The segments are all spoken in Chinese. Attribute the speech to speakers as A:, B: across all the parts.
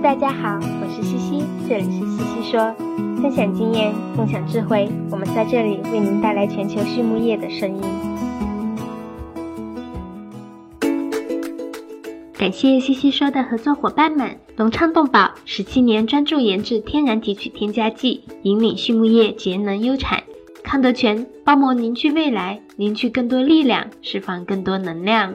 A: 大家好，我是西西，这里是西西说，分享经验，共享智慧，我们在这里为您带来全球畜牧业的声音。感谢西西说的合作伙伴们，隆昌动宝十七年专注研制天然提取添加剂，引领畜牧业节能优产。康德全包膜凝聚未来，凝聚更多力量，释放更多能量。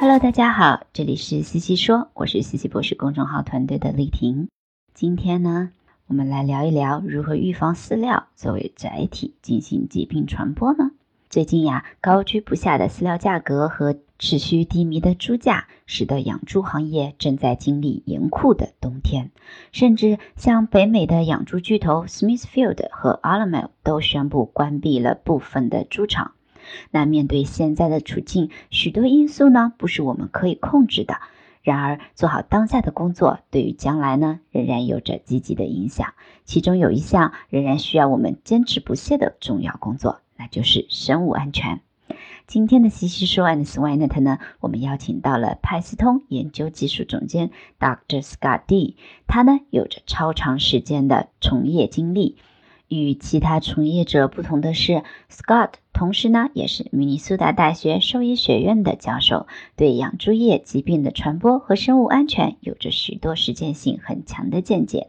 B: Hello，大家好，这里是西西说，我是西西博士公众号团队的丽婷。今天呢？我们来聊一聊如何预防饲料作为载体进行疾病传播呢？最近呀，高居不下的饲料价格和持续低迷的猪价，使得养猪行业正在经历严酷的冬天。甚至像北美的养猪巨头 Smithfield 和 Alamo 都宣布关闭了部分的猪场。那面对现在的处境，许多因素呢，不是我们可以控制的。然而，做好当下的工作，对于将来呢，仍然有着积极的影响。其中有一项仍然需要我们坚持不懈的重要工作，那就是生物安全。今天的西西说 and Swinet 呢，我们邀请到了派斯通研究技术总监 Dr. Scott D，他呢有着超长时间的从业经历。与其他从业者不同的是，Scott 同时呢也是明尼苏达大学兽医学院的教授，对养猪业疾病的传播和生物安全有着许多实践性很强的见解。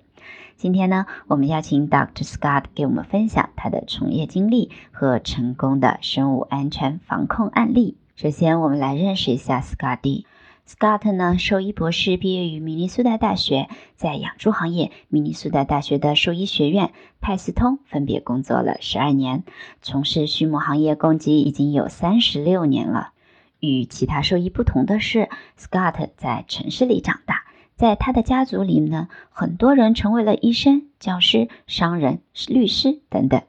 B: 今天呢，我们邀请 Dr. Scott 给我们分享他的从业经历和成功的生物安全防控案例。首先，我们来认识一下 Scott。Scott 呢，兽医博士，毕业于明尼苏达大学，在养猪行业，明尼苏达大学的兽医学院、派斯通分别工作了十二年，从事畜牧行业共计已经有三十六年了。与其他兽医不同的是，Scott 在城市里长大，在他的家族里呢，很多人成为了医生、教师、商人、律师等等。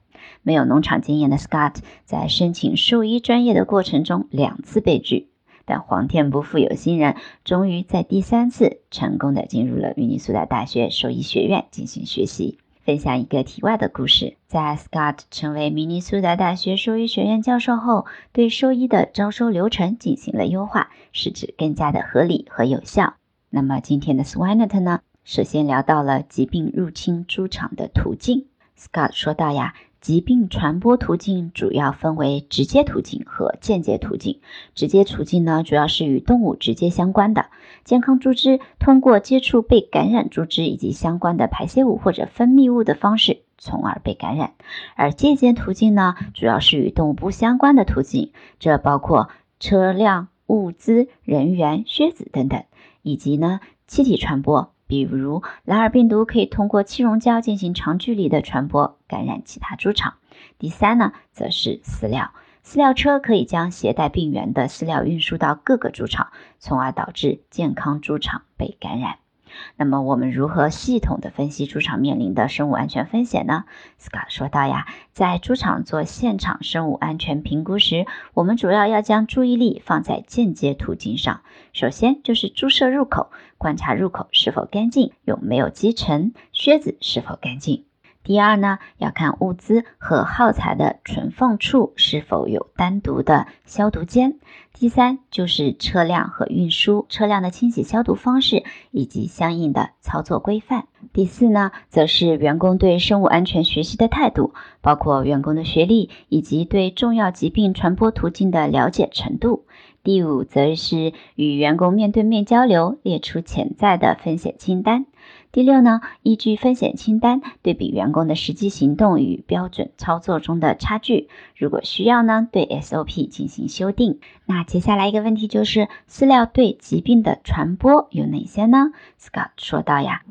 B: 没有农场经验的 Scott 在申请兽医专业的过程中两次被拒。但皇天不负有心人，终于在第三次成功的进入了明尼苏达大学兽医学院进行学习。分享一个题外的故事：在 Scott 成为明尼苏达大学兽医学院教授后，对兽医的招收流程进行了优化，使之更加的合理和有效。那么今天的 Swinet 呢？首先聊到了疾病入侵猪场的途径。Scott 说到呀。疾病传播途径主要分为直接途径和间接途径。直接途径呢，主要是与动物直接相关的，健康猪只通过接触被感染猪只以及相关的排泄物或者分泌物的方式，从而被感染。而间接途径呢，主要是与动物不相关的途径，这包括车辆、物资、人员、靴子等等，以及呢气体传播。比如，蓝耳病毒可以通过气溶胶进行长距离的传播，感染其他猪场。第三呢，则是饲料，饲料车可以将携带病原的饲料运输到各个猪场，从而导致健康猪场被感染。那么我们如何系统的分析猪场面临的生物安全风险呢？Scott 说到呀，在猪场做现场生物安全评估时，我们主要要将注意力放在间接途径上。首先就是猪舍入口，观察入口是否干净，有没有积尘，靴子是否干净。第二呢，要看物资和耗材的存放处是否有单独的消毒间。第三就是车辆和运输车辆的清洗消毒方式以及相应的操作规范。第四呢，则是员工对生物安全学习的态度，包括员工的学历以及对重要疾病传播途径的了解程度。第五，则是与员工面对面交流，列出潜在的风险清单。第六呢，依据风险清单对比员工的实际行动与标准操作中的差距，如果需要呢，对 SOP 进行修订。那接下来一个问题就是，饲料对疾病的传播有哪些呢？Scott 说到呀，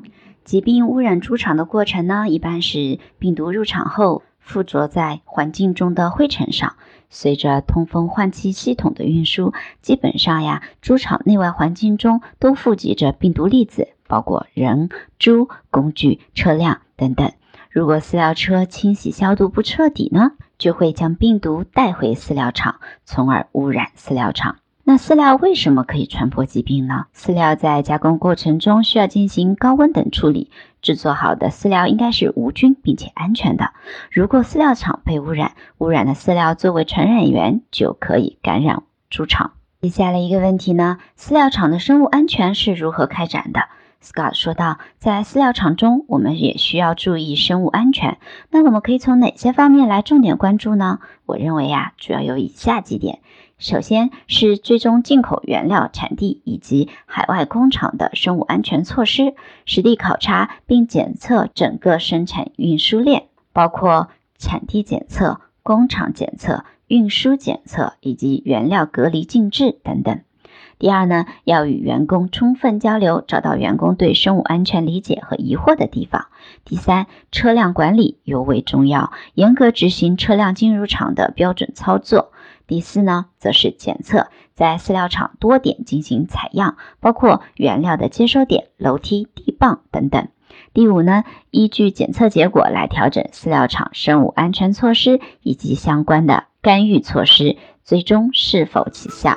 B: 疾病污染猪场的过程呢，一般是病毒入场后附着在环境中的灰尘上，随着通风换气系统的运输，基本上呀，猪场内外环境中都富集着病毒粒子。包括人、猪、工具、车辆等等。如果饲料车清洗消毒不彻底呢，就会将病毒带回饲料厂，从而污染饲料厂。那饲料为什么可以传播疾病呢？饲料在加工过程中需要进行高温等处理，制作好的饲料应该是无菌并且安全的。如果饲料厂被污染，污染的饲料作为传染源，就可以感染猪场。接下来一个问题呢，饲料厂的生物安全是如何开展的？Scott 说道，在饲料厂中，我们也需要注意生物安全。那我们可以从哪些方面来重点关注呢？我认为呀，主要有以下几点：首先是追踪进口原料产地以及海外工厂的生物安全措施，实地考察并检测整个生产运输链，包括产地检测、工厂检测、运输检测以及原料隔离静置等等。第二呢，要与员工充分交流，找到员工对生物安全理解和疑惑的地方。第三，车辆管理尤为重要，严格执行车辆进入场的标准操作。第四呢，则是检测，在饲料厂多点进行采样，包括原料的接收点、楼梯、地磅等等。第五呢，依据检测结果来调整饲料厂生物安全措施以及相关的干预措施，最终是否起效。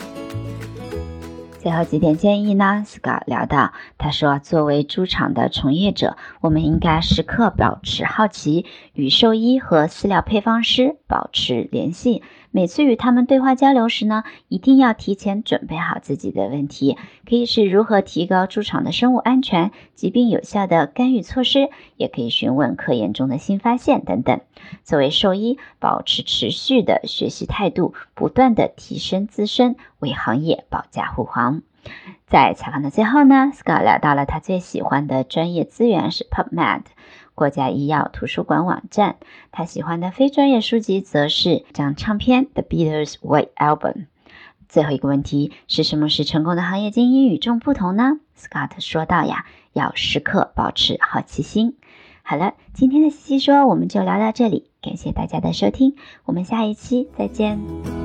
B: 最后几点建议呢？Scott 聊到，他说，作为猪场的从业者，我们应该时刻保持好奇，与兽医和饲料配方师保持联系。每次与他们对话交流时呢，一定要提前准备好自己的问题，可以是如何提高猪场的生物安全、疾病有效的干预措施，也可以询问科研中的新发现等等。作为兽医，保持持续的学习态度，不断的提升自身，为行业保驾护航。在采访的最后呢，Scott 聊到了他最喜欢的专业资源是 PubMed。国家医药图书馆网站，他喜欢的非专业书籍则是讲唱片《The Beatles White Album》。最后一个问题是什么是成功的行业精英与众不同呢？Scott 说到呀，要时刻保持好奇心。好了，今天的西西说我们就聊到这里，感谢大家的收听，我们下一期再见。